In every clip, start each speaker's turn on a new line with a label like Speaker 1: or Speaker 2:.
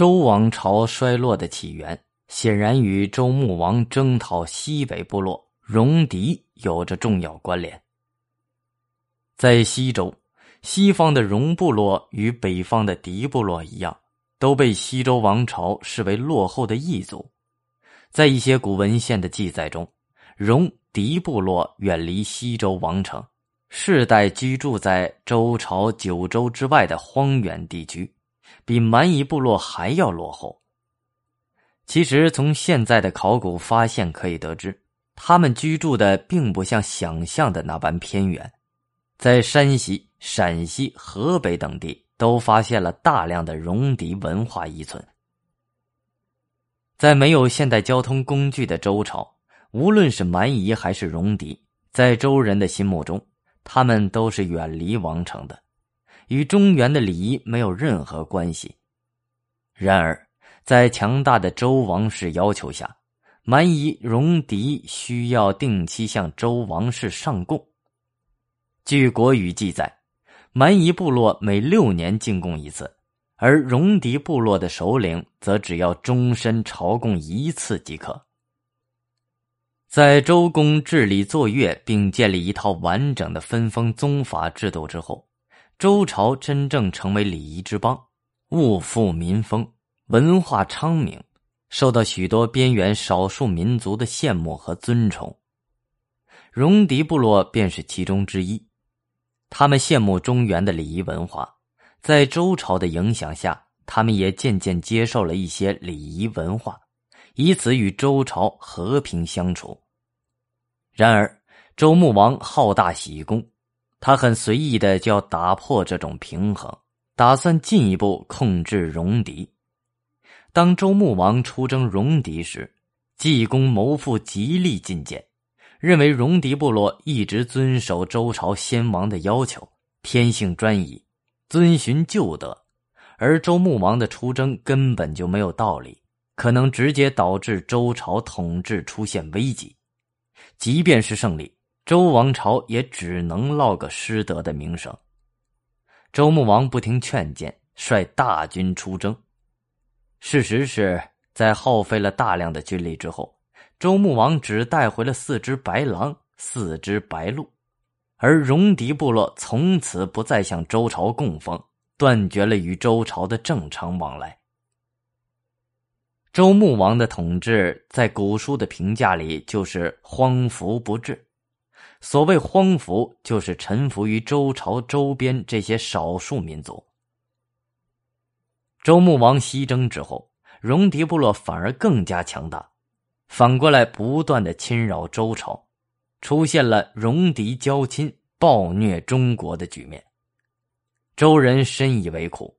Speaker 1: 周王朝衰落的起源，显然与周穆王征讨西北部落戎狄有着重要关联。在西周，西方的戎部落与北方的狄部落一样，都被西周王朝视为落后的异族。在一些古文献的记载中，戎狄部落远离西周王城，世代居住在周朝九州之外的荒远地区，比蛮夷部落还要落后。其实，从现在的考古发现可以得知，他们居住的并不像想象的那般偏远，在山西、陕西、河北等地都发现了大量的戎狄文化遗存。在没有现代交通工具的周朝，无论是蛮夷还是戎狄，在周人的心目中，他们都是远离王城的，与中原的礼仪没有任何关系。然而，在强大的周王室要求下，蛮夷、戎狄需要定期向周王室上贡。据《国语》记载，蛮夷部落每六年进贡一次。而戎狄部落的首领则只要终身朝贡一次即可。在周公治理作乐，并建立一套完整的分封宗法制度之后，周朝真正成为礼仪之邦，物富民丰，文化昌明，受到许多边缘少数民族的羡慕和尊崇。戎狄部落便是其中之一，他们羡慕中原的礼仪文化。在周朝的影响下，他们也渐渐接受了一些礼仪文化，以此与周朝和平相处。然而，周穆王好大喜功，他很随意的就要打破这种平衡，打算进一步控制戎狄。当周穆王出征戎狄时，济公谋父极力进谏，认为戎狄部落一直遵守周朝先王的要求，天性专一。遵循旧德，而周穆王的出征根本就没有道理，可能直接导致周朝统治出现危机。即便是胜利，周王朝也只能落个失德的名声。周穆王不听劝谏，率大军出征。事实是在耗费了大量的军力之后，周穆王只带回了四只白狼、四只白鹿。而戎狄部落从此不再向周朝供奉，断绝了与周朝的正常往来。周穆王的统治在古书的评价里就是荒服不治。所谓荒服，就是臣服于周朝周边这些少数民族。周穆王西征之后，戎狄部落反而更加强大，反过来不断的侵扰周朝。出现了戎狄交亲、暴虐中国的局面，周人深以为苦。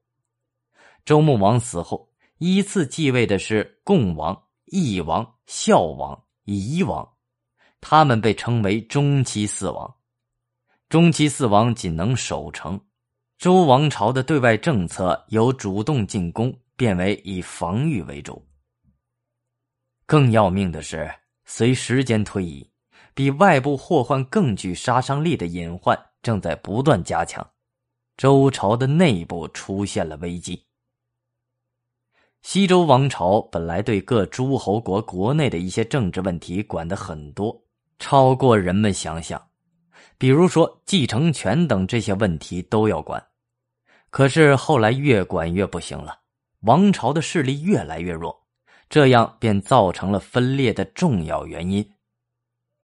Speaker 1: 周穆王死后，依次继位的是共王、义王、孝王、夷王，他们被称为中期四王。中期四王仅能守城，周王朝的对外政策由主动进攻变为以防御为主。更要命的是，随时间推移。比外部祸患更具杀伤力的隐患正在不断加强，周朝的内部出现了危机。西周王朝本来对各诸侯国国内的一些政治问题管得很多，超过人们想象，比如说继承权等这些问题都要管。可是后来越管越不行了，王朝的势力越来越弱，这样便造成了分裂的重要原因。